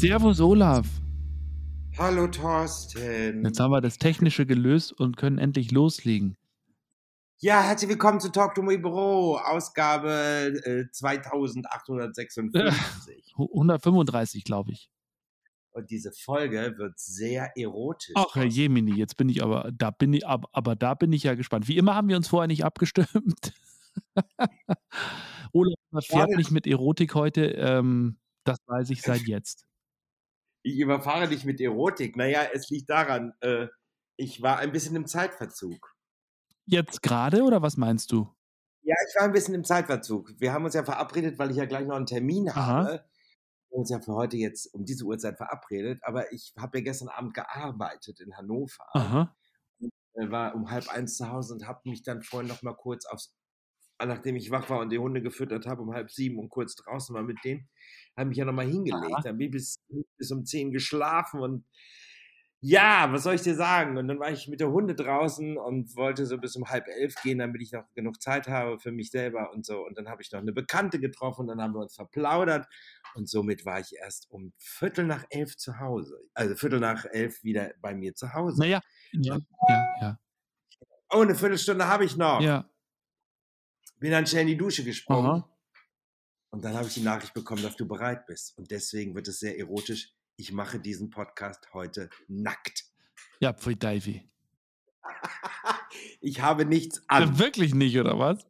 Servus Olaf. Hallo Thorsten. Jetzt haben wir das Technische gelöst und können endlich loslegen. Ja, herzlich willkommen zu Talk to Me Büro, Ausgabe äh, 2856. 135, glaube ich. Und diese Folge wird sehr erotisch. Ach, Herr Jemini, jetzt bin ich aber, da bin ich, aber, aber da bin ich ja gespannt. Wie immer haben wir uns vorher nicht abgestimmt. Olaf fährt nicht mit Erotik heute, ähm, das weiß ich seit jetzt. Ich überfahre dich mit Erotik. Naja, es liegt daran, äh, ich war ein bisschen im Zeitverzug. Jetzt gerade oder was meinst du? Ja, ich war ein bisschen im Zeitverzug. Wir haben uns ja verabredet, weil ich ja gleich noch einen Termin Aha. habe. Wir haben uns ja für heute jetzt um diese Uhrzeit verabredet, aber ich habe ja gestern Abend gearbeitet in Hannover. Aha. Und, äh, war um halb eins zu Hause und habe mich dann vorhin noch mal kurz aufs nachdem ich wach war und die Hunde gefüttert habe um halb sieben und kurz draußen war mit denen, habe mich ja nochmal hingelegt. Dann bin ich bis, bis um zehn geschlafen und ja, was soll ich dir sagen? Und dann war ich mit der Hunde draußen und wollte so bis um halb elf gehen, damit ich noch genug Zeit habe für mich selber und so. Und dann habe ich noch eine Bekannte getroffen und dann haben wir uns verplaudert. Und somit war ich erst um Viertel nach elf zu Hause. Also Viertel nach elf wieder bei mir zu Hause. Naja, ja, ja, ja. Oh, eine Viertelstunde habe ich noch. Ja. Bin dann schnell in die Dusche gesprungen. Aha. Und dann habe ich die Nachricht bekommen, dass du bereit bist. Und deswegen wird es sehr erotisch. Ich mache diesen Podcast heute nackt. Ja, pfui Davy. ich habe nichts an. Wirklich nicht, oder was?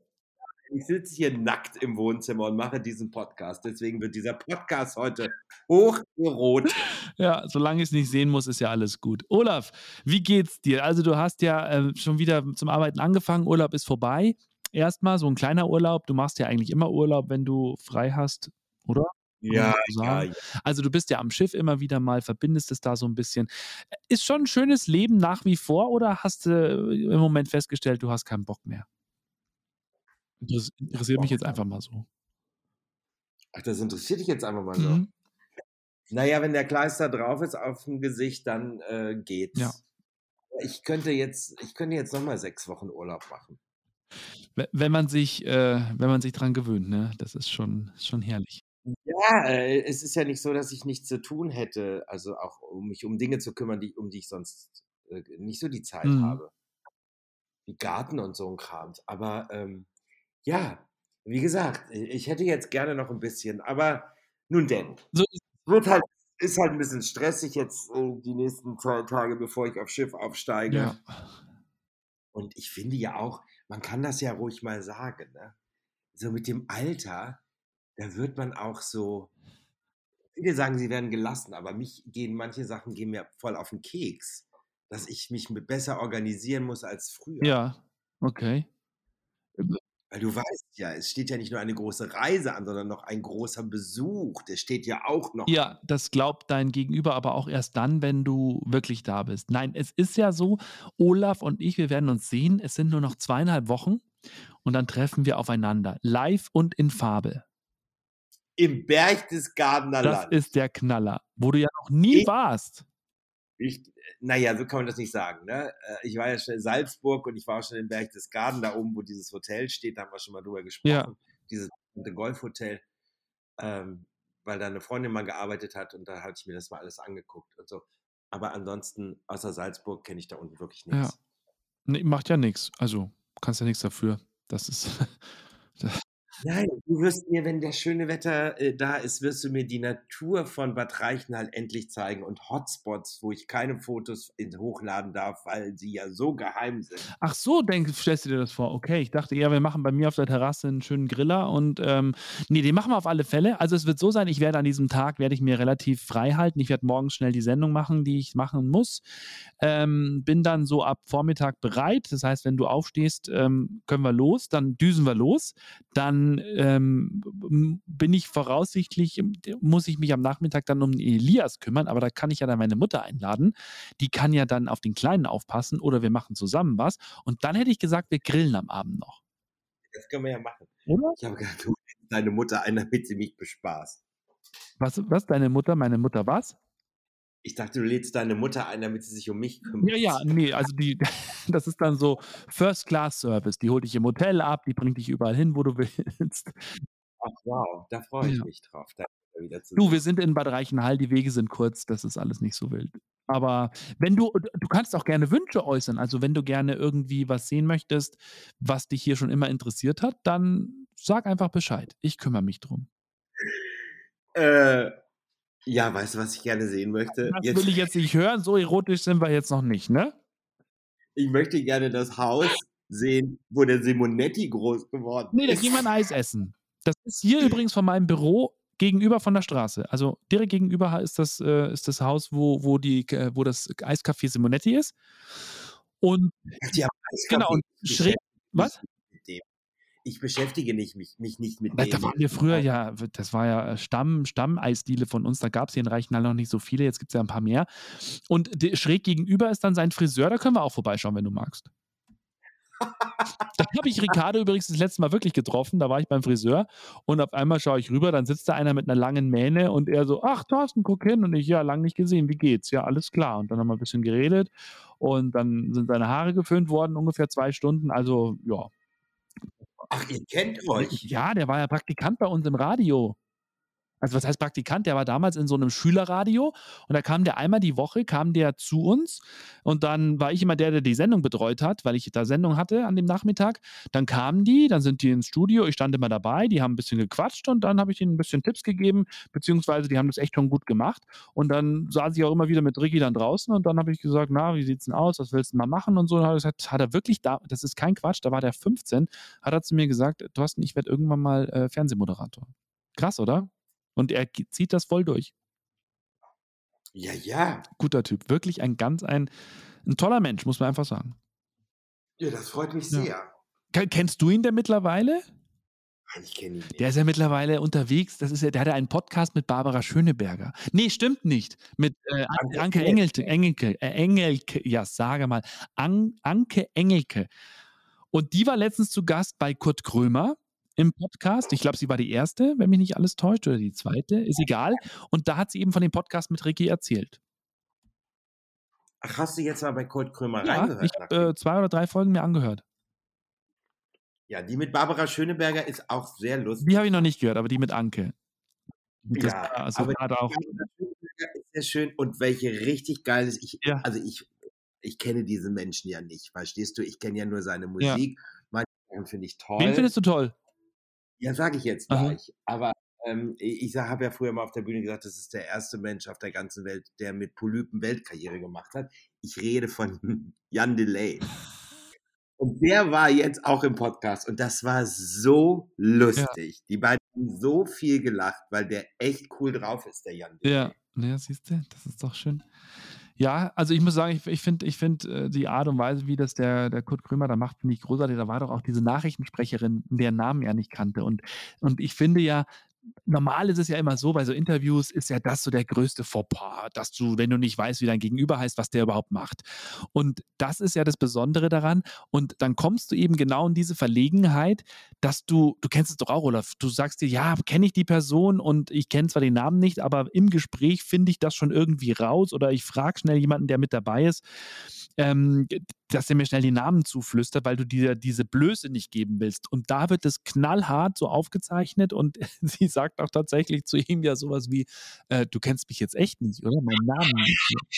Ich sitze hier nackt im Wohnzimmer und mache diesen Podcast. Deswegen wird dieser Podcast heute hocherotisch. Ja, solange ich es nicht sehen muss, ist ja alles gut. Olaf, wie geht's dir? Also, du hast ja äh, schon wieder zum Arbeiten angefangen. Urlaub ist vorbei erstmal, so ein kleiner Urlaub. Du machst ja eigentlich immer Urlaub, wenn du frei hast, oder? Ja, ja, ja, Also du bist ja am Schiff immer wieder mal, verbindest es da so ein bisschen. Ist schon ein schönes Leben nach wie vor oder hast du im Moment festgestellt, du hast keinen Bock mehr? Das interessiert mich jetzt einfach mal so. Ach, das interessiert dich jetzt einfach mal so. Mhm. Naja, wenn der Kleister drauf ist auf dem Gesicht, dann äh, geht's. Ja. Ich könnte jetzt, ich könnte jetzt nochmal sechs Wochen Urlaub machen. Wenn man sich, äh, wenn man sich dran gewöhnt, ne? Das ist schon, schon herrlich. Ja, äh, es ist ja nicht so, dass ich nichts zu tun hätte, also auch um mich um Dinge zu kümmern, die, um die ich sonst äh, nicht so die Zeit mhm. habe. Wie Garten und so ein Kram. Aber ähm, ja, wie gesagt, ich hätte jetzt gerne noch ein bisschen, aber nun denn. So wird halt, ist halt ein bisschen stressig jetzt äh, die nächsten zwei Tage, bevor ich aufs Schiff aufsteige. Ja. Und ich finde ja auch, man kann das ja ruhig mal sagen, ne? so mit dem Alter, da wird man auch so, viele sagen, sie werden gelassen, aber mich gehen manche Sachen gehen mir voll auf den Keks, dass ich mich besser organisieren muss als früher. Ja, okay. Weil du weißt ja, es steht ja nicht nur eine große Reise an, sondern noch ein großer Besuch. Der steht ja auch noch. Ja, das glaubt dein Gegenüber aber auch erst dann, wenn du wirklich da bist. Nein, es ist ja so, Olaf und ich, wir werden uns sehen. Es sind nur noch zweieinhalb Wochen und dann treffen wir aufeinander. Live und in Farbe. Im Berchtesgadener Land. Das ist der Knaller, wo du ja noch nie ich, warst. Ich, naja, so kann man das nicht sagen. Ne? Äh, ich war ja schon in Salzburg und ich war auch schon im Berchtesgaden, da oben, wo dieses Hotel steht, da haben wir schon mal drüber gesprochen. Ja. Dieses Golfhotel, ähm, weil da eine Freundin mal gearbeitet hat und da hatte ich mir das mal alles angeguckt und so. Aber ansonsten, außer Salzburg, kenne ich da unten wirklich nichts. Ja. Nee, macht ja nichts. Also, kannst ja nichts dafür. Das ist. Nein, du wirst mir, wenn das schöne Wetter äh, da ist, wirst du mir die Natur von Bad Reichenhall endlich zeigen und Hotspots, wo ich keine Fotos hochladen darf, weil sie ja so geheim sind. Ach so, denk, stellst du dir das vor? Okay, ich dachte, ja, wir machen bei mir auf der Terrasse einen schönen Griller und ähm, nee, den machen wir auf alle Fälle. Also es wird so sein, ich werde an diesem Tag, werde ich mir relativ frei halten. Ich werde morgens schnell die Sendung machen, die ich machen muss. Ähm, bin dann so ab Vormittag bereit. Das heißt, wenn du aufstehst, ähm, können wir los, dann düsen wir los. Dann ähm, bin ich voraussichtlich, muss ich mich am Nachmittag dann um Elias kümmern, aber da kann ich ja dann meine Mutter einladen. Die kann ja dann auf den Kleinen aufpassen oder wir machen zusammen was. Und dann hätte ich gesagt, wir grillen am Abend noch. Das können wir ja machen. Oder? Ich habe gedacht, du deine Mutter ein, damit sie mich bespaßt. Was, was, deine Mutter, meine Mutter was? Ich dachte, du lädst deine Mutter ein, damit sie sich um mich kümmert. Ja, ja, nee, also die, das ist dann so First-Class-Service. Die holt dich im Hotel ab, die bringt dich überall hin, wo du willst. Ach wow, da freue ich ja. mich drauf. Da wieder zu Du, wir sind in Bad Reichenhall, die Wege sind kurz, das ist alles nicht so wild. Aber wenn du du kannst auch gerne Wünsche äußern. Also, wenn du gerne irgendwie was sehen möchtest, was dich hier schon immer interessiert hat, dann sag einfach Bescheid. Ich kümmere mich drum. Äh, ja, weißt du, was ich gerne sehen möchte? Das will ich jetzt nicht hören, so erotisch sind wir jetzt noch nicht, ne? Ich möchte gerne das Haus sehen, wo der Simonetti groß geworden Ne, da ist. gehen wir 'n Eis essen. Das ist hier übrigens von meinem Büro gegenüber von der Straße. Also, direkt gegenüber ist das äh, ist das Haus, wo wo die k wo das Eiscafé Simonetti ist. Und haben genau, und schräg was? mich nicht mit dem. Ich beschäftige nicht mich mich nicht mit dem. da waren wir früher ja das war ja Stamm Stammeisdiele von uns. Da gab's hier in Reichenhall noch nicht so viele, jetzt gibt's ja 'n paar mehr. Und schräg gegenüber ist dann sein Friseur, da können wir auch vorbeischauen, wenn du magst. Da habe ich Ricardo übrigens das letzte Mal wirklich getroffen, da war ich beim Friseur und auf einmal schaue ich rüber, dann sitzt da einer mit 'ner langen Mähne und er so: „Ach, Thorsten, guck hin.“ Und ich: „Ja, lang nicht gesehen, wie geht's?“ „Ja, alles klar.“ Und dann haben wir 'n bisschen geredet und dann sind seine Haare geföhnt worden, ungefähr 2 Stunden. Also, ja. Ach, ihr kennt euch? Ja, der war ja Praktikant bei uns im Radio. Also, was heißt Praktikant? Der war damals in so 'nem Schülerradio und da kam der einmal die Woche kam der zu uns und dann war ich immer der, der die Sendung betreut hat, weil ich da Sendung hatte an dem Nachmittag. Dann kamen die, dann sind die ins Studio, ich stand immer dabei, die haben 'n bisschen gequatscht und dann habe ich ihnen 'n bisschen Tipps gegeben, beziehungsweise die haben das echt schon gut gemacht. Und dann saß ich auch immer wieder mit Ricky dann draußen und dann habe ich gesagt: „Na, wie sieht's 'n aus? Was willst 'n mal machen?“ Und so. Und hat er gesagt hat er wirklich da das ist kein Quatsch, da war der 15, hat er zu mir gesagt: „Thorsten, ich werde irgendwann mal, äh, Fernsehmoderator.“ Krass, oder? Und er zieht das voll durch. Ja, ja. Guter Typ. Wirklich ein ganz ein 'n toller Mensch, muss man einfach sagen. Ja, das freut mich Ja. sehr. Ke kennst du ihn denn mittlerweile? Ich kenne ihn nicht. Der ist ja mittlerweile unterwegs. Das ist ja der hat ja einen Podcast mit Barbara Schöneberger. Ne, stimmt nicht. Mit, äh, An Anke Anke Engelke. Engelke äh, Engelke. Ja, sage mal. An Anke Engelke. Und die war letztens zu Gast bei Kurt Krömer im Podcast. Ich glaube, sie war die 1., wenn mich nicht alles täuscht, oder die 2., ist egal. Und da hat sie eben von dem Podcast mit Ricky erzählt. Ach, hast du jetzt mal bei Kurt Krömer Ja, reingehört? ich habe, äh, 2 oder 3 Folgen mir angehört. Ja, die mit Barbara Schöneberger ist auch sehr lustig. Die habe ich noch nicht gehört, aber die mit Anke. Das Ja, also aber grad auch Barbara Schöneberger ist sehr schön und welche richtig geil ist. Ich, Ja. also ich, ich kenne diesen Menschen ja nicht, verstehst du? Ich kenne ja nur seine Ja. Musik. Manche Sachen finde ich toll. Wen findest du toll? Ja, sage ich jetzt Aha. gleich. Aber ähm, ich, habe ja früher mal auf der Bühne gesagt, das ist der erste Mensch auf der ganzen Welt, der mit Polypen Weltkarriere gemacht hat. Ich rede von Jan Delay. Und der war jetzt auch im Podcast und das war so lustig. Die beiden haben so viel gelacht, weil der echt cool drauf ist, der Jan. Delay. Ja, ja, siehst du, das ist doch schön. Ja, also ich muss sagen, ich ich finde ich finde, äh, die Art und Weise, wie das der der Kurt Krömer da macht, finde ich großartig. Da war doch auch diese Nachrichtensprecherin, deren Namen er nicht kannte. Und und ich finde ja, normal ist es ja immer so, bei so Interviews ist ja das so der größte Fauxpas, dass du, wenn du nicht weißt, wie dein Gegenüber heißt, was der überhaupt macht. Und das ist ja das Besondere daran. Und dann kommst du eben genau in diese Verlegenheit, dass du du kennst es doch auch, Olaf, du sagst dir: „Ja, kenne ich die Person und ich kenne zwar den Namen nicht, aber im Gespräch finde ich das schon irgendwie raus oder ich frage schnell jemanden, der mit dabei ist, ähm, dass der mir schnell die Namen zuflüstert, weil du dir diese Blöße nicht geben willst.“ Und da wird es knallhart so aufgezeichnet und sie sagt auch tatsächlich zu ihm ja so was wie: „Äh, du kennst mich jetzt echt nicht, oder? Meinen Namen nicht mehr.“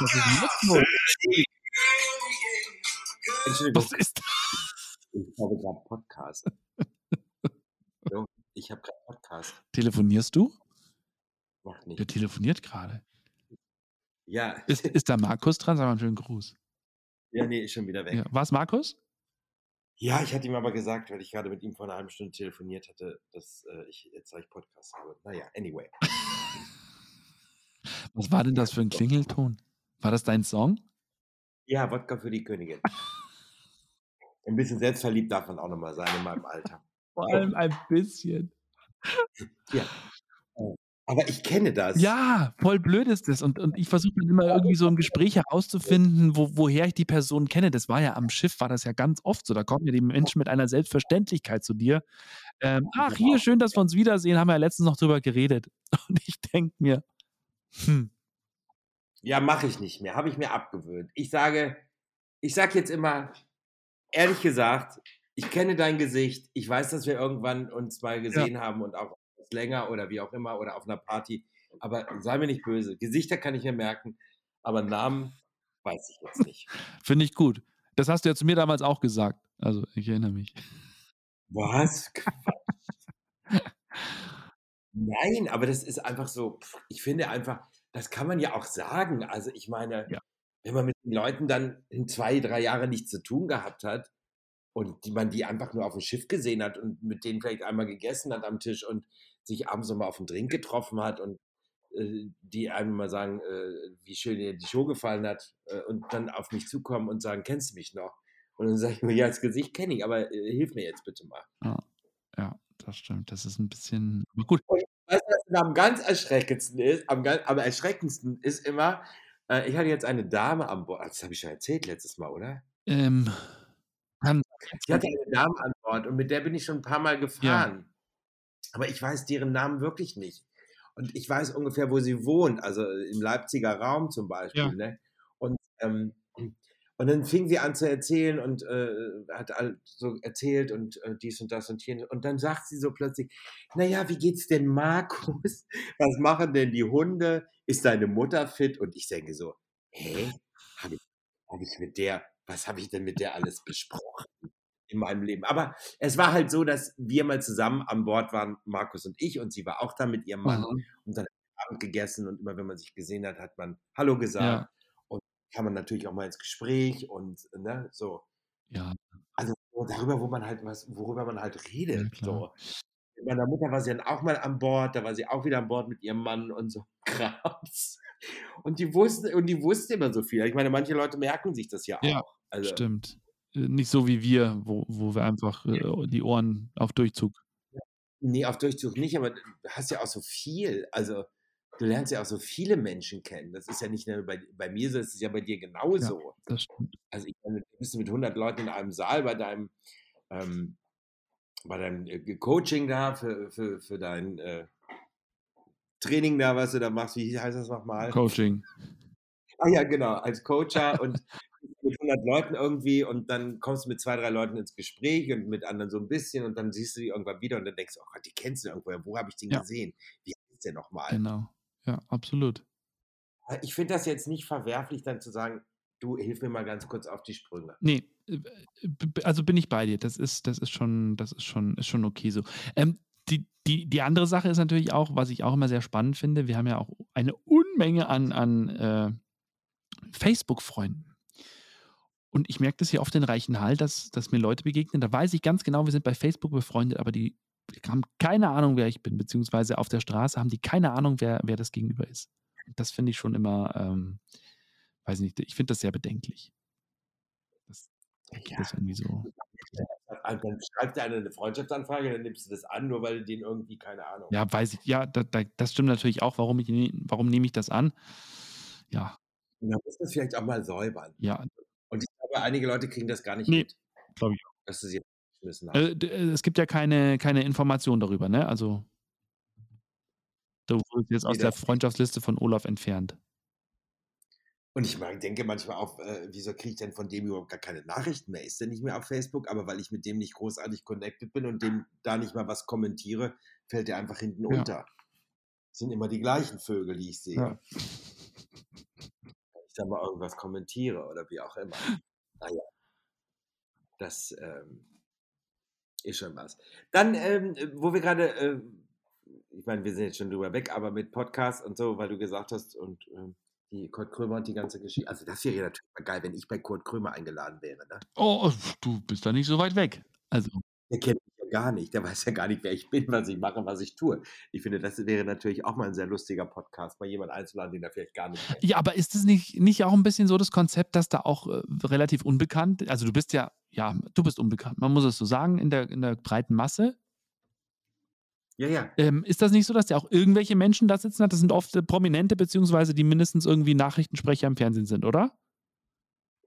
Was ist denn jetzt los? Entschuldigung, Was ist ich habe gerade Podcast. ich habe gerade Podcast. Telefonierst du? Mach nicht. Der telefoniert gerade. Ja, Ist ist da Markus dran? Sag mal 'n schönen Gruß. Ja, nee, ist schon wieder weg. Ja. War's Markus? Ja, ich hatte ihm aber gesagt, weil ich gerade mit ihm vor 'ner halben Stunde telefoniert hatte, dass, äh, ich jetzt gleich Podcast habe. Na ja, anyway. Was war denn das für 'n Klingelton? War das dein Song? Ja, Wodka für die Königin. Ein bisschen selbstverliebt darf man auch noch mal sein in meinem Alter. Vor allem ein bisschen. Ja. Aber ich kenne das. Ja, voll blöd ist das. Und und ich versuche dann immer irgendwie so im Gespräch herauszufinden, wo woher ich die Person kenne. Das war ja am Schiff war das ja ganz oft so. Da kommen ja die Menschen mit einer Selbstverständlichkeit zu dir. Ähm: „Ach, hier, schön, dass wir uns wiedersehen. Haben wir ja letztens noch drüber geredet.“ Und ich denke mir: „Hm.“ Ja, mache ich nicht mehr, habe ich mir abgewöhnt. Ich sage ich sage jetzt immer, ehrlich gesagt, ich kenne dein Gesicht. Ich weiß, dass wir irgendwann uns mal gesehen haben und auch etwas länger oder wie auch immer oder auf einer Party. Aber sei mir nicht böse. Gesichter kann ich mir merken, aber Namen weiß ich jetzt nicht. Finde ich gut. Das hast du ja zu mir damals auch gesagt. Also, ich erinnere mich. Was? Nein, aber das ist einfach so, ich finde einfach, das kann man ja auch sagen. Also, ich meine, Ja. wenn man mit den Leuten dann 2, 3 Jahre nichts zu tun gehabt hat und die man die einfach nur auf dem Schiff gesehen hat und mit denen vielleicht einmal gegessen hat am Tisch und sich abends noch mal auf 'n Drink getroffen hat und, äh, die einem mal sagen, äh, wie schön ihr die Show gefallen hat, äh, und dann auf mich zukommen und sagen: „Kennst du mich noch?“ Und dann sage ich immer: „Ja, das Gesicht kenne ich, aber, äh, hilf mir jetzt bitte mal.“ Ja. Ja, das stimmt. Das ist 'n bisschen gut. Und was am ganz erschreckendsten ist? Am gan am erschreckendsten ist immer, äh, ich hatte jetzt eine Dame an Bord. Das habe ich schon erzählt letztes Mal, oder? Ähm, kann Ich hatte eine Dame an Bord und mit der bin ich schon 'n paar Mal Ja. gefahren. Aber ich weiß deren Namen wirklich nicht. Und ich weiß ungefähr, wo sie wohnt, also im Leipziger Raum zum Beispiel, Ja. ne? Und, ähm, und dann fing sie an zu erzählen und, äh, hat so erzählt und, äh, dies und das und jenes. Und dann sagt sie so plötzlich: „Na ja, wie geht's denn Markus? Was machen denn die Hunde? Ist deine Mutter fit?“ Und ich denke so: „Hä? Habe ich habe ich mit der was habe ich denn mit der alles besprochen in meinem Leben?“ Aber es war halt so, dass wir mal zusammen an Bord waren, Markus und ich, und sie war auch da mit ihrem Mann. Mhm. Und dann haben wir Abend gegessen und immer wenn man sich gesehen hat, hat man Hallo gesagt Ja. und kam man natürlich auch mal ins Gespräch und, ne, so. Ja. Also, so darüber, wo man halt was worüber man halt Ja, redet, klar. so. Mit meiner Mutter war sie dann auch mal an Bord, da war sie auch wieder an Bord mit ihrem Mann und so Krams. Und die wusste und die wusste immer so viel. Ich meine, manche Leute merken sich das ja Ja, auch. Also stimmt. Äh, nicht so wie wir, wo wo wir einfach, äh, die Ohren auf Durchzug Ne, auf Durchzug nicht, aber du hast ja auch so viel. Also, du lernst ja auch so viele Menschen kennen. Das ist ja nicht nur bei bei mir so, das ist ja bei dir Ja, genauso. das stimmt. Also, ich meine, du bist mit 100 Leuten in einem Saal bei deinem, ähm bei deinem, äh, Coaching da für für für dein, äh, Training da, was du da machst. Wie heißt das noch mal? Coaching. Ah ja, genau, als Coacher und mit 100 Leuten irgendwie und dann kommst du mit 2, 3 Leuten ins Gespräch und mit anderen so 'n bisschen und dann siehst du die irgendwann wieder und dann denkst du: „Oh Gott, die kennst du irgendwoher. Wo habe ich den Ja. gesehen? Wie heißt der noch mal?“ Genau. Ja, absolut. Äh, ich finde das jetzt nicht verwerflich, dann zu sagen: „Du, hilf mir mal ganz kurz auf die Sprünge.“ Ne, äh, also bin ich bei dir. Das ist das ist schon das ist schon ist schon okay so. Ähm, die die die andere Sache ist natürlich auch, was ich auch immer sehr spannend finde, wir haben ja auch eine Unmenge an an, äh, Facebook-Freunden. Und ich merke das hier oft in Reichenhall, dass dass mir Leute begegnen, da weiß ich ganz genau, wir sind bei Facebook befreundet, aber die haben keine Ahnung, wer ich bin, beziehungsweise auf der Straße haben die keine Ahnung, wer wer das Gegenüber ist. Das finde ich schon immer, ähm weiß nicht, ich finde das sehr bedenklich. Das Ja. das irgendwie so Dann schreibt dir einer 'ne Freundschaftsanfrage, dann nimmst du das an, nur weil du den irgendwie keine Ahnung Ja, weiß ich. Ja, da da das stimmt natürlich auch. Warum ich warum nehme ich das an? Ja. Und dann musst du's vielleicht auch mal säubern. Ja. Und ich glaube, einige Leute kriegen das gar nicht Ne, mit, glaube ich auch. dass du sie geschmissen hast. Äh, äh, es gibt ja keine keine Information darüber, ne? Also du wurdest jetzt aus der das Freundschaftsliste von Olaf entfernt. Und ich denke manchmal auch, äh, wieso kriege ich denn von dem überhaupt gar keine Nachrichten mehr? Ist der nicht mehr auf Facebook? Aber weil ich mit dem nicht großartig connected bin und dem da nicht mal was kommentiere, fällt der einfach hinten Ja. unter. Sind immer die gleichen Vögel, die ich sehe. Ja. Wenn ich da mal irgendwas kommentiere oder wie auch immer. Na ja. Das, ähm ist schon was. Dann, ähm, wo wir grade, äh ich meine, wir sind jetzt schon drüber weg, aber mit Podcast und so, weil du gesagt hast und, ähm, die Kurt Krömer und die ganze Geschi also das wäre natürlich mal geil, wenn ich bei Kurt Krömer eingeladen wäre, ne? Oh, du bist da nicht so weit weg. Also Der kennt mich ja gar nicht. Der weiß ja gar nicht, wer ich bin, was ich mache, was ich tue. Ich finde, das wäre natürlich auch mal 'n sehr lustiger Podcast, mal jemanden einzuladen, den er vielleicht gar nicht kennt. Ja, aber ist es nicht nicht auch 'n bisschen so das Konzept, dass da auch, äh, relativ unbekannt also du bist ja ja, du bist unbekannt. Man muss es so sagen in der in der breiten Masse. Ja, ja. Ähm, ist das nicht so, dass der auch irgendwelche Menschen da sitzen hat? Das sind oft, äh, Prominente beziehungsweise die mindestens irgendwie Nachrichtensprecher im Fernsehen sind, oder?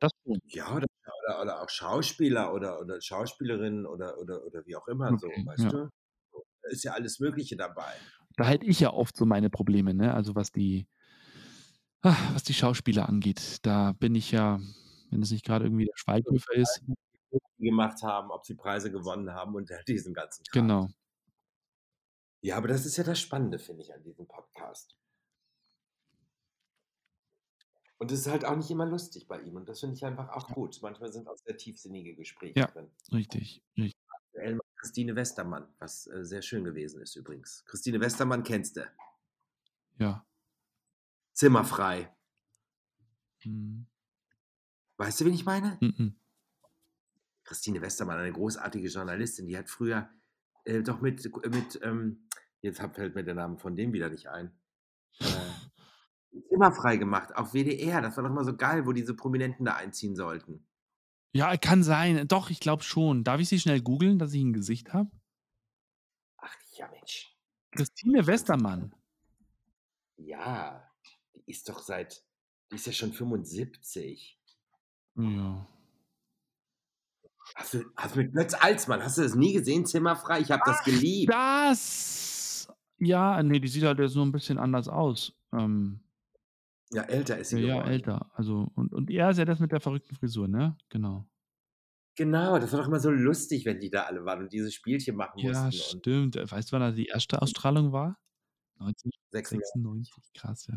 Das schon. Ja, oder oder oder auch Schauspieler oder oder Schauspielerinnen oder oder oder wie auch immer so, Okay, weißt ja. du? So, da ist ja alles Mögliche dabei. Da hätte ich ja oft so meine Probleme, ne? Also was die was die Schauspieler angeht. Da bin ich ja wenn es nicht grade irgendwie der Schweighöfer ist. gemacht haben, ob sie Preise gewonnen haben und diesen ganzen Kram. Genau. Ja, aber das ist ja das Spannende, finde ich, an diesem Podcast. Und es ist halt auch nicht immer lustig bei ihm und das finde ich einfach auch gut. Manchmal sind auch sehr tiefsinnige Gespräche Ja, drin. richtig, richtig. Aktuell mit Christine Westermann, was äh, sehr schön gewesen ist übrigens. Christine Westermann kennst du. Ja. Zimmerfrei. Mhm. Weißt du, wen ich meine? Mhm. Christine Westermann, eine großartige Journalistin, die hat früher äh, doch mit, mit ähm, jetzt hab- fällt mir der Name von dem wieder nicht ein. Äh, Zimmerfrei gemacht auf WDR. Das war doch mal so geil, wo diese Prominenten da einziehen sollten. Ja, kann sein. Doch, ich glaube schon. Darf ich sie schnell googeln, dass ich ein Gesicht habe? Ach ja, Mensch. Christine Westermann. Ja, die ist doch seit, die ist ja schon 75. Ja. Hast du, hast du mit Götz Alsmann, hast du das nie gesehen, Zimmerfrei? Ich habe das geliebt. Das. Ja, nee, die sieht halt jetzt so ein bisschen anders aus. Ähm, Ja, älter ist ja, sie ja, geworden. älter. Also, und, und er ist ja das mit der verrückten Frisur, ne? Genau. Genau, das war doch immer so lustig, wenn die da alle waren und diese Spielchen machen Ja, mussten. Und stimmt. Weißt du, wann da die erste Ausstrahlung war? 96. 1996. Krass, ja.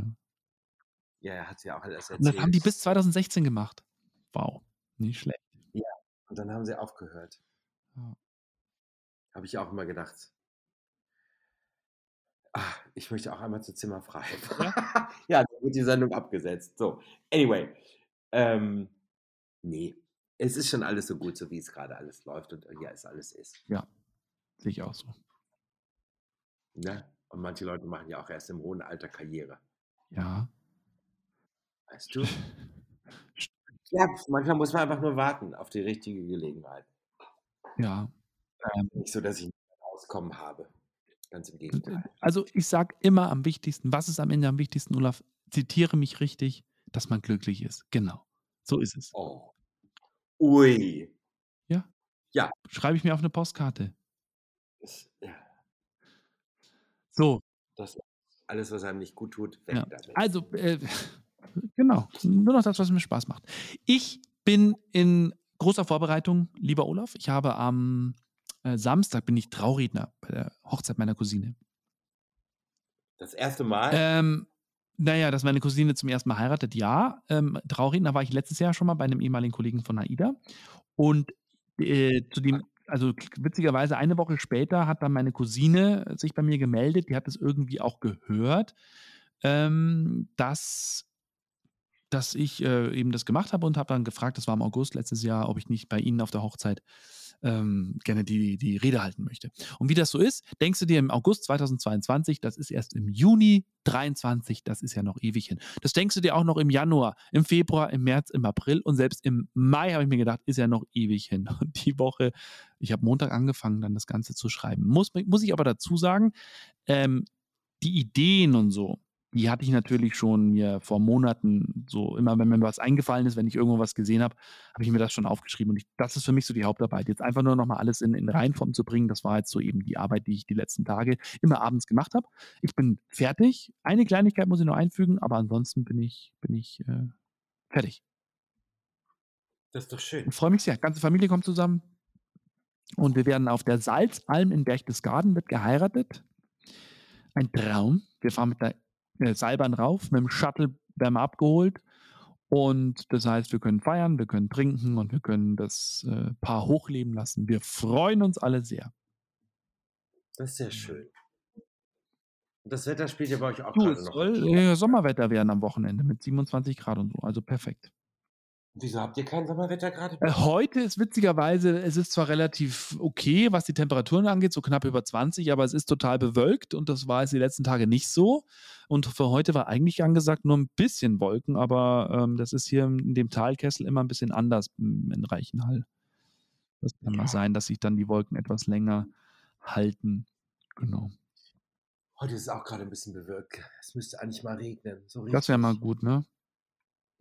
Ja, er hat sie auch alles Und das erzählt. haben die bis 2016 gemacht. Wow. Nicht schlecht. Und dann haben sie aufgehört. Ja. Habe ich auch immer gedacht. Ah, ich möchte auch einmal zu Zimmerfrei. Ja? ja, dann wird die Sendung abgesetzt. So, anyway. Ähm, nee, es ist schon alles so gut, so wie es gerade alles läuft und ja, es alles ist. Ja. Sehe ich auch so. Ne? Und manche Leute machen ja auch erst im hohen Alter Karriere. Ja. Weißt du? Ja, manchmal muss man einfach nur warten auf die richtige Gelegenheit. Ja. Ähm, Nicht so, dass ich nicht mehr Auskommen habe. Ganz im Gegenteil. Also ich sage immer am wichtigsten, was ist am Ende am wichtigsten, Olaf? Zitiere mich richtig, dass man glücklich ist. Genau. So ist es. Oh. Ui. Schreibe ich mir auf eine Postkarte. Das, ja, So, das alles, was einem nicht gut tut, weg Ja. damit. also, äh, genau. Nur noch das, was mir Spaß macht. Ich bin in großer Vorbereitung, lieber Olaf. Ich habe am äh, Samstag bin ich Trauredner bei der Hochzeit meiner Cousine. Das erste Mal. Ähm, naja, dass meine Cousine zum ersten Mal heiratet, ja. Ähm, Trauredner war ich letztes Jahr schon mal bei einem ehemaligen Kollegen von AIDA. Und äh, zu dem, also witzigerweise eine Woche später hat dann meine Cousine sich bei mir gemeldet, die hat es irgendwie auch gehört, ähm, dass, dass ich äh, eben das gemacht habe und habe dann gefragt, das war im August letztes Jahr, ob ich nicht bei Ihnen auf der Hochzeit ähm, gerne die, die Rede halten möchte. Und wie das so ist, denkst du dir im August 2022, das ist erst im Juni 23, das ist ja noch ewig hin. Das denkst du dir auch noch im Januar, im Februar, im März, im April und selbst im Mai habe ich mir gedacht, ist ja noch ewig hin. Und die Woche, ich habe Montag angefangen, dann das Ganze zu schreiben. Muss, muss ich aber dazu sagen, ähm, die Ideen und so, die hatte ich natürlich schon mir vor Monaten so, immer wenn mir was eingefallen ist, wenn ich irgendwo was gesehen habe, habe ich mir das schon aufgeschrieben. Und ich, das ist für mich so die Hauptarbeit. Jetzt einfach nur nochmal alles in, in Reihenform zu bringen, das war jetzt so eben die Arbeit, die ich die letzten Tage immer abends gemacht habe. Ich bin fertig. Eine Kleinigkeit muss ich noch einfügen, aber ansonsten bin ich, bin ich äh, fertig. das ist doch schön. Ich freue mich sehr. Ganze Familie kommt zusammen. Und wir werden auf der Salzalm in Berchtesgaden wird geheiratet. Ein Traum. Wir fahren mit der Seilbahn rauf, mit dem Shuttle werden wir abgeholt. Und das heißt, wir können feiern, wir können trinken und wir können das äh, Paar hochleben lassen. Wir freuen uns alle sehr. Das ist sehr schön. Das Wetter spielt ja bei euch auch Du, gerade es noch. soll äh, Sommerwetter werden am Wochenende mit 27 Grad und so. Also perfekt. Wieso habt ihr kein Sommerwetter gerade? Äh, heute ist witzigerweise, es ist zwar relativ okay, was die Temperaturen angeht, so knapp über 20, aber es ist total bewölkt und das war es die letzten Tage nicht so. Und für heute war eigentlich angesagt nur ein bisschen Wolken, aber ähm, das ist hier in dem Talkessel immer ein bisschen anders in Reichenhall. Das kann mal sein, dass sich dann die Wolken etwas länger halten. Genau. Heute ist es auch gerade ein bisschen bewölkt. Es müsste eigentlich mal regnen. So Das wäre mal gut, ne?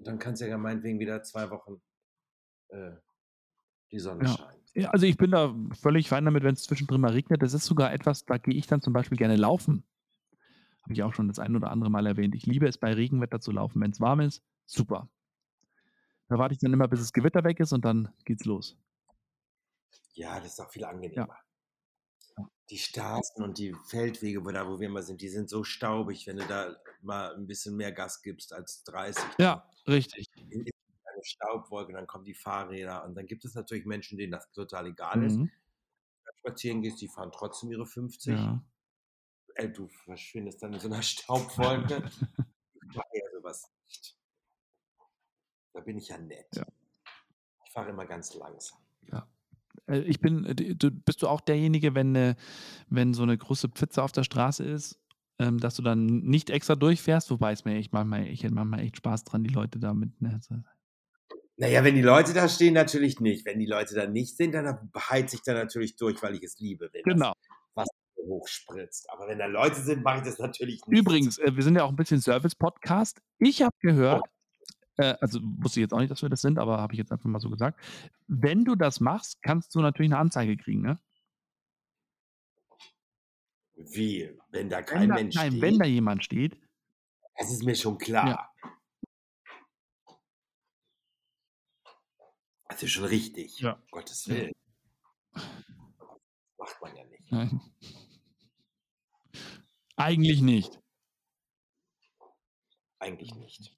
Und dann kann es ja meinetwegen wieder zwei Wochen äh, die Sonne Ja. scheinen. Ja, also ich bin da völlig fein damit, wenn es zwischendrin mal regnet. Das ist sogar etwas, da gehe ich dann zum Beispiel gerne laufen. Habe ich auch schon das ein oder andere Mal erwähnt. Ich liebe es, bei Regenwetter zu laufen. Wenn es warm ist, super. Da warte ich dann immer, bis das Gewitter weg ist und dann geht's los. Ja, das ist auch viel angenehmer. Die Straßen und die Feldwege, wo da wo wir immer sind, die sind so staubig, wenn du da mal 'n bisschen mehr Gas gibst als 30, Ja, richtig. eine Staubwolke, dann kommen die Fahrräder und dann gibt es natürlich Menschen, denen das total egal ist. Mhm. Spazieren gehst, die fahren trotzdem ihre 50. Ja. Ey, du verschwindest dann in so 'ner Staubwolke. Ich mache ja so was nicht. Da bin ich ja nett. Ja. Ich fahre immer ganz langsam. Äh, ich bin äh, du bist du auch derjenige, wenn 'ne wenn so 'ne große Pfütze auf der Straße ist, ähm, dass du dann nicht extra durchfährst? Wobei es mir echt manchmal ich hätte manchmal echt Spaß dran, die Leute da mit ne, so Na ja, wenn die Leute da stehen, natürlich nicht. Wenn die Leute da nicht sind, dann heize ich da natürlich durch, weil ich es liebe, wenn Genau. Hochspritzt. Aber wenn da Leute sind, mache ich das natürlich nicht. Übrigens, äh, wir sind ja auch 'n bisschen Service-Podcast. Ich habe gehört äh, also wusste ich jetzt auch nicht, dass wir das sind, aber habe ich jetzt einfach mal so gesagt. Wenn du das machst, kannst du natürlich 'ne Anzeige kriegen, ne? Wie? Wenn da Wenn kein da Mensch nein, steht? wenn da jemand steht Das ist mir schon klar. Ja. Das ist schon richtig. Ja. Um Gottes. Willen. Macht man ja nicht. Nein. Eigentlich nicht. Eigentlich nicht.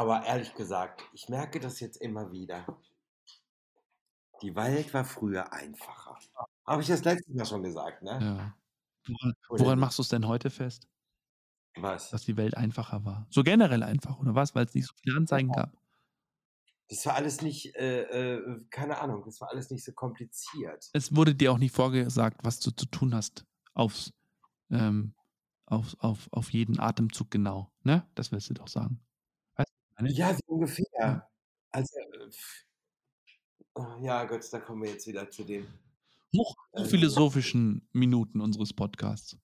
Aber ehrlich gesagt, ich merke das jetzt immer wieder. Die Welt war früher einfacher. Habe ich das letztes Mal schon gesagt, ne? Ja. Woran woran machst du's denn heute fest? Was? Dass die Welt einfacher war? So generell einfach, oder was? Weil's nicht so viele Anzeigen gab? Das war alles nicht, äh, äh, keine Ahnung, das war alles nicht so kompliziert. Es wurde dir auch nicht vorgesagt, was du zu tun hast aufs ähm, auf auf auf jeden Atemzug genau, ne? Das willst du doch sagen. Ich meine? Ja, so ungefähr. Ja. Also, äh, oh, ja Gott, da kommen wir jetzt wieder zu dem ähm hochphilosophischen Minuten unseres Podcasts.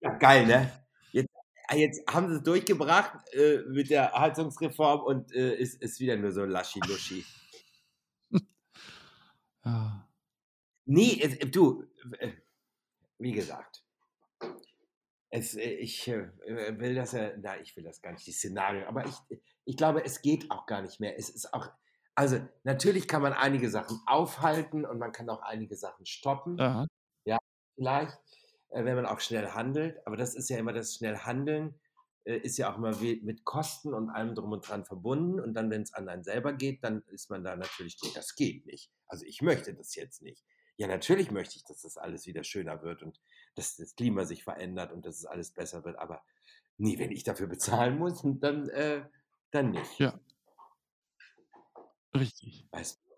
Ja, geil, ne? Jetzt ah, jetzt haben sie's durchgebracht, äh, mit der Heizungsreform und, äh, ist ist wieder nur so laschi-luschi. Ja. Ne, es du, äh, wie gesagt es äh, ich, äh, will das ja nein, ich will das gar nicht, die Szenarien, aber ich ich glaube, es geht auch gar nicht mehr. Es ist auch also, natürlich kann man einige Sachen aufhalten und man kann auch einige Sachen stoppen. Ja. Ja, vielleicht, äh, wenn man auch schnell handelt, aber das ist ja immer das schnell Handeln, äh, ist ja auch immer mit Kosten und allem drum und dran verbunden und dann, wenn's an einen selber geht, dann ist man da natürlich das geht nicht. Also, ich möchte das jetzt nicht. Ja, natürlich möchte ich, dass das alles wieder schöner wird und dass das Klima sich verändert und dass es alles besser wird, aber ne, wenn ich dafür bezahlen muss, dann, äh dann nicht. Ja. Richtig. Weißt du?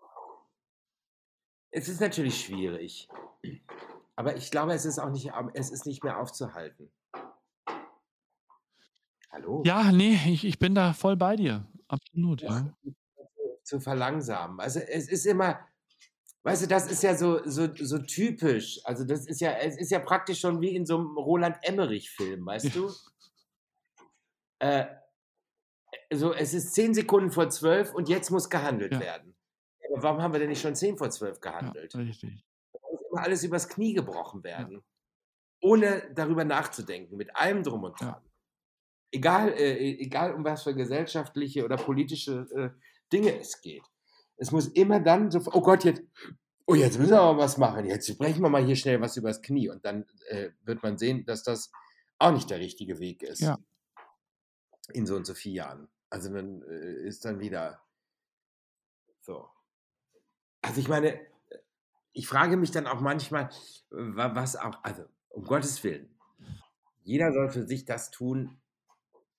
Es ist natürlich schwierig. Aber ich glaube, es ist auch nicht am es ist nicht mehr aufzuhalten. Hallo? Ja, ne, ich ich bin da voll bei dir. Absolut, ja. zu verlangsamen. Also, es ist immer weißt du, das ist ja so so so typisch. Also, das ist ja es ist ja praktisch schon wie in so 'nem Roland Emmerich-Film, weißt du? Äh, äh, so, es ist 10 Sekunden vor 12 und jetzt muss gehandelt Ja. werden. Aber warum haben wir denn nicht schon 10 vor 12 Ja, gehandelt? richtig. Da muss immer alles übers Knie gebrochen werden, ohne darüber nachzudenken, mit allem drum und Ja. dran. Egal äh, egal um was für gesellschaftliche oder politische, äh, Dinge es geht. Es muss immer dann so „Oh Gott, jetzt oh, jetzt müssen wir aber was machen. Jetzt brechen wir mal hier schnell was übers Knie.“ Und dann, äh, wird man sehen, dass das auch nicht der richtige Weg ist. Ja. In so und so viel Jahren. Also, dann, äh, ist dann wieder so. Also, ich meine, ich frage mich dann auch manchmal, wa was auch also, um Gottes Willen. Jeder soll für sich das tun,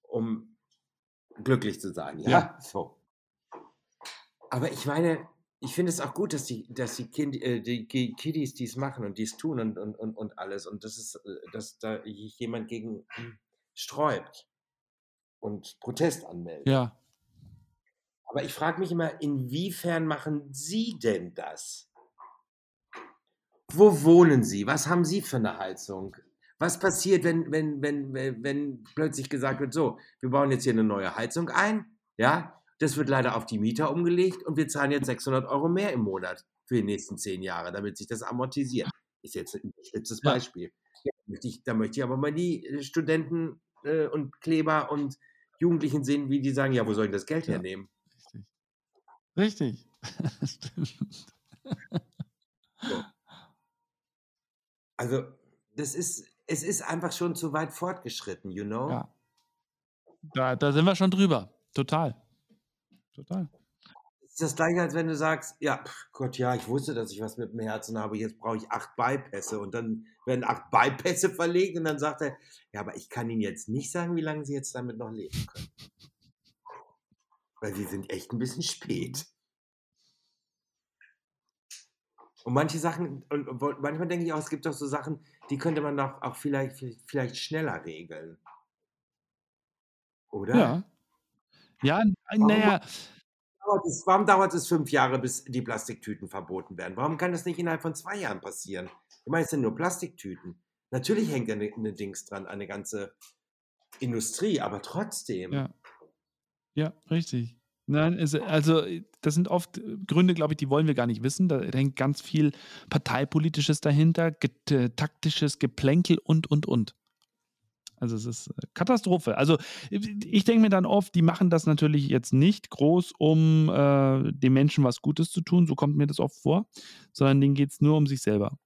um glücklich zu sein, ja? Ja. So. Aber ich meine, ich finde es auch gut, dass die dass die Kind äh, die Ki Kiddies die's machen und die's tun und und und und alles und dass es äh, dass da jemand gegen sträubt und Protest anmeldet. Ja. Aber ich frage mich immer, inwiefern machen Sie denn das? Wo wohnen Sie? Was haben Sie für 'ne Heizung? Was passiert, wenn wenn wenn we wenn plötzlich gesagt wird: „So, wir bauen jetzt hier 'ne neue Heizung ein, ja? Das wird leider auf die Mieter umgelegt und wir zahlen jetzt 600 € mehr im Monat für die nächsten 10 Jahre, damit sich das amortisiert.“ Ist jetzt 'n überspitztes. Beispiel. Ja, möchte ich da möchte ich aber mal die, Studenten, äh, und Kleber und Jugendlichen sehen, wie die sagen: „Ja, wo soll ich das Geld Ja. hernehmen?“ Richtig. Richtig. So. Also, das ist es ist einfach schon zu weit fortgeschritten, you know? Ja. Da da sind wir schon drüber. Total. Total. Das Gleiche, als wenn du sagst: „Ja, Gott, ja, ich wusste, dass ich was mit dem Herzen habe, jetzt brauche ich 8 Bypässe.“ Und dann werden 8 Bypässe verlegt und dann sagt er: „Ja, aber ich kann Ihnen jetzt nicht sagen, wie lange Sie jetzt damit noch leben können.“ Weil sie sind echt 'n bisschen spät. Und manche Sachen und manchmal denke ich auch, es gibt doch so Sachen, die könnte man doch auch vielleicht viel vielleicht schneller regeln. Oder? Ja. Ja, n dauert es warum dauert es 5 Jahre, bis die Plastiktüten verboten werden? Warum kann das nicht innerhalb von 2 Jahren passieren? Ich meine, es sind nur Plastiktüten. Natürlich hängt da 'ne 'ne Dings dran, eine ganze Industrie, aber trotzdem. Ja. Ja, richtig. Nein, also, das sind oft Gründe, glaube ich, die wollen wir gar nicht wissen. Da hängt ganz viel Parteipolitisches dahinter, get äh, taktisches Geplänkel und, und, und. Also, es ist, äh, Katastrophe. Also, ich denke mir dann oft, die machen das natürlich jetzt nicht groß, um, äh, den Menschen was Gutes zu tun, so kommt mir das oft vor, sondern denen geht's nur um sich selber.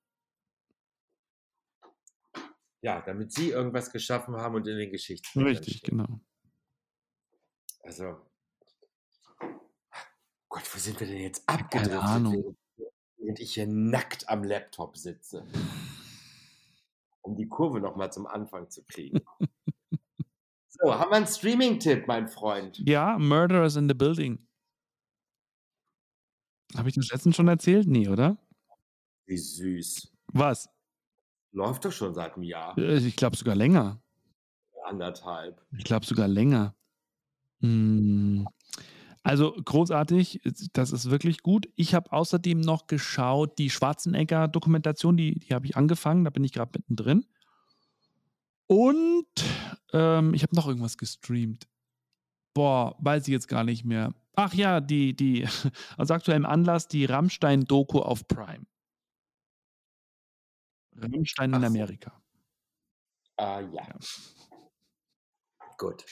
Ja, damit sie irgendwas geschaffen haben und in den Geschichtsbüchern Richtig, genau. Also Gott, wo sind wir denn jetzt Keine abgedriftet, Ahnung. während während ich hier nackt am Laptop sitze? Um die Kurve noch mal zum Anfang zu kriegen. So, haben wir 'n Streaming-Tipp, mein Freund? Ja, Murderers in the Building. Habe ich das letztens schon erzählt? Ne, oder? Wie süß. Was? Läuft doch schon seit 'm Jahr. Äh, ich glaube sogar länger. 1,5. Ich glaube sogar länger. Hm, also, großartig, das ist wirklich gut. Ich habe außerdem noch geschaut, die Schwarzenegger-Dokumentation, die die habe ich angefangen, da bin ich grad mittendrin. Und, ähm, ich habe noch irgendwas gestreamt. Boah, weiß ich jetzt gar nicht mehr. Ach ja, die die aus aktuellem Anlass die Rammstein-Doku auf Prime. Rammstein in Ach so. Amerika. Ah, ja. Ja. Gut.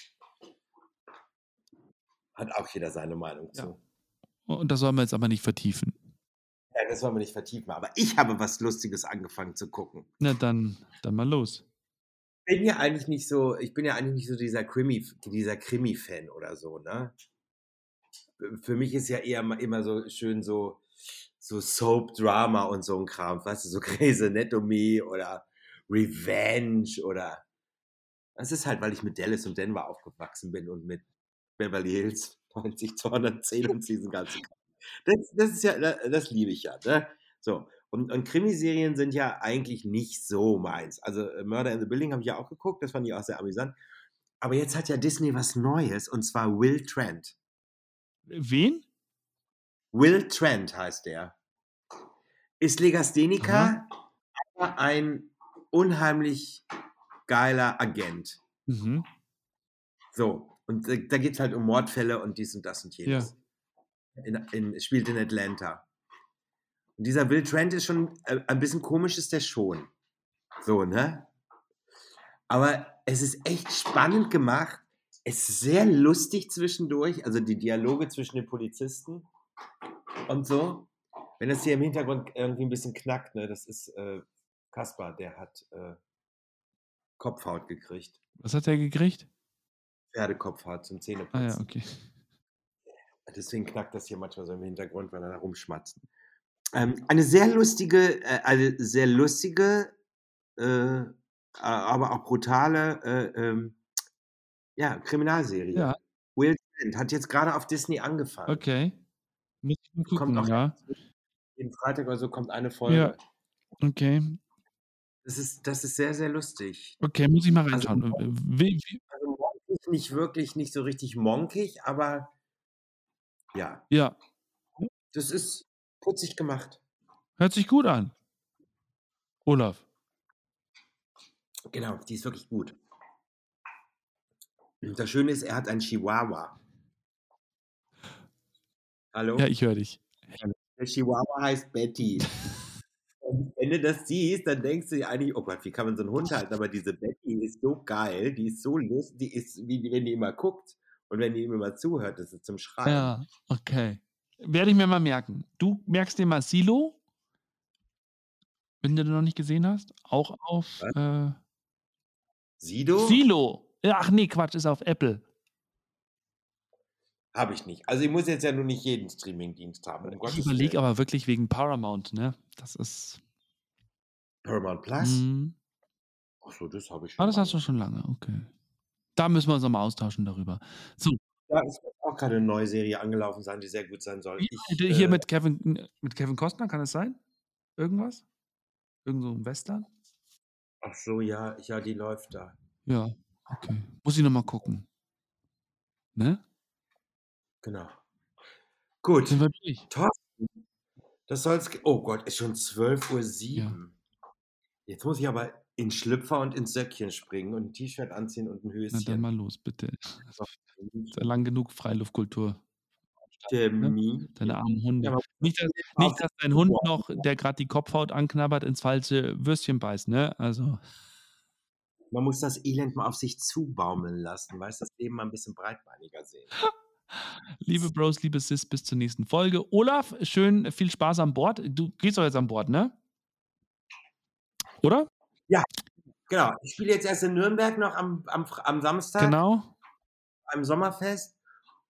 Hat auch jeder seine Meinung Ja. zu. Und das sollen wir jetzt aber nicht vertiefen. Ja, das wollen wir nicht vertiefen, aber ich habe was Lustiges angefangen zu gucken. Na dann dann mal los. Bin ja eigentlich nicht so ich bin ja eigentlich nicht so dieser Krimi dieser Krimi-Fan oder so, ne? Für mich ist ja eher immer so schön so so Soap-Drama und so 'n Kram, weißt du, so Grey's Anatomy oder Revenge oder das ist halt, weil ich mit Dallas und Denver aufgewachsen bin und mit Beverly Hills 90210 und diesen ganzen. Das das ist ja da das liebe ich ja, ne? So, und und Krimiserien sind ja eigentlich nicht so meins. Also, äh, Murder in the Building habe ich ja auch geguckt, das fand ich auch sehr amüsant. Aber jetzt hat ja Disney was Neues und zwar Will Trent. Wen? Will Trent heißt der. Ist Legastheniker, aber ein unheimlich geiler Agent. Mhm. So, und da da geht's halt um Mordfälle und dies und das und Ja. jenes. In in spielt in Atlanta. Und dieser Will Trent ist schon äh, ein bisschen komisch ist der schon. So, ne? Aber es ist echt spannend gemacht. Es ist sehr lustig zwischendurch, also die Dialoge zwischen den Polizisten und so. Wenn das hier im Hintergrund irgendwie 'n bisschen knackt, ne, das ist, äh, Kaspar, der hat, äh, Kopfhaut gekriegt. Was hat der gekriegt? Pferdekopfhaut zum Ah ja, Zähneputzen. okay. Deswegen knackt das hier manchmal so im Hintergrund, weil er da rumschmatzt. Ähm, eine sehr lustige äh, eine sehr lustige, äh, aber auch brutale, äh, ähm, ja, Kriminalserie. Ja. Will Trent hat jetzt grade auf Disney angefangen. Okay. Muss ich mal Kommt gucken, auch ja. jeden Freitag oder so kommt eine Ja. Folge. Okay. Das ist das ist sehr, sehr lustig. Okay, muss ich mal Also, reinschauen. W wie wie nicht wirklich nicht so richtig monkig, aber ja. Ja. Das ist putzig gemacht. Hört sich gut an. Olaf. Genau, die ist wirklich gut. Und das Schöne ist, er hat einen Chihuahua. Hallo? Ja, ich höre dich. Der Chihuahua heißt Betty. Wenn du das siehst, dann denkst du dir eigentlich: „Oh Gott, wie kann man so 'n Hund halten?“ Aber diese Betty ist so geil, die ist so lus die ist wie wenn die immer guckt und wenn die ihm immer zuhört, das ist zum Schreien. Ja, okay. Werde ich mir mal merken. Du merkst dir mal Silo. Wenn du den noch nicht gesehen hast, auch auf äh, Sido? Silo. Ach nee, Quatsch, ist auf Apple. Habe ich nicht. Also ich muss jetzt ja nur nicht jeden Streamingdienst haben. Um Ich überlege aber wirklich wegen Paramount, ne? Das ist. Paramount Plus? Mhm. Ach so, das habe ich Ah, schon. das mal. hast du schon lange, okay. Da müssen wir uns nochmal austauschen darüber. So, Ja, es wird auch gerade eine neue Serie angelaufen sein, die sehr gut sein soll. Ich, hier äh, mit Kevin, mit Kevin Costner, kann es sein? Irgendwas? Irgend so ein Western? Ach so, ja, ja, die läuft da. Ja, okay. Muss ich nochmal gucken. Ne? Genau. Gut. Sind wir durch? Thorsten, das soll's. Oh Gott, ist schon 12.07 Uhr. Jetzt muss ich aber in Schlüpfer und ins Söckchen springen und ein T-Shirt anziehen und ein Na dann Höschen. mal los, bitte. Lang genug Freiluftkultur. Termin. Deine armen Hunde. Ja, nicht, dass, nicht, dass dein Hund noch, der gerade die Kopfhaut anknabbert, ins falsche Würstchen beißt, ne? Also, Man muss das Elend mal auf sich zubaumeln lassen, weißt das Leben mal ein bisschen breitbeiniger sehen. liebe Bros, liebe Sis, bis zur nächsten Folge. Olaf, schön, viel Spaß an Bord. Du gehst doch jetzt an Bord, ne? Oder? Genau, ich spiele jetzt erst in Nürnberg noch am, am, am Samstag Genau. beim Sommerfest.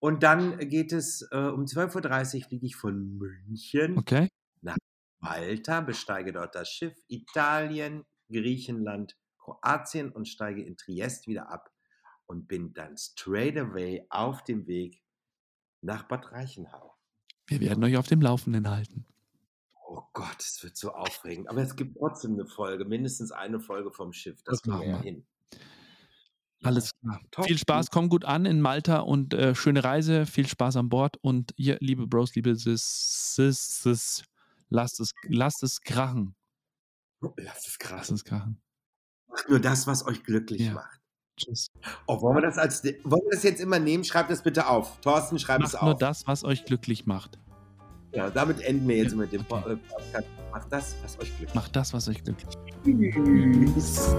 Und dann geht es äh, um 12.30 Uhr fliege ich von München Okay. Malta, besteige dort das Schiff, Italien, Griechenland, Kroatien und steige in Triest wieder ab und bin dann straight away auf dem Weg nach Bad Reichenhall. Wir werden euch auf dem Laufenden halten. Oh Gott, es wird so aufregend. Aber es gibt trotzdem eine Folge, mindestens eine Folge vom Schiff. Das, Das machen wir. hin. Alles klar. Top. Viel Spaß, komm gut an in Malta und äh, schöne Reise. Viel Spaß an Bord. Und ihr, liebe Bros, liebe Sis, Sis, Sis lasst, es, lasst es krachen. Lass es Lasst krass. es krachen. Macht nur das, was euch glücklich Ja. macht. Tschüss. Oh, wollen wir das als wollen wir das jetzt immer nehmen? Schreibt das bitte auf. Thorsten, schreib es Macht nur auf. das, was euch glücklich macht. Ja, damit enden wir jetzt mit dem. Podcast. Macht das, was euch glücklich Macht das, was euch glücklich macht. macht. Tschüss.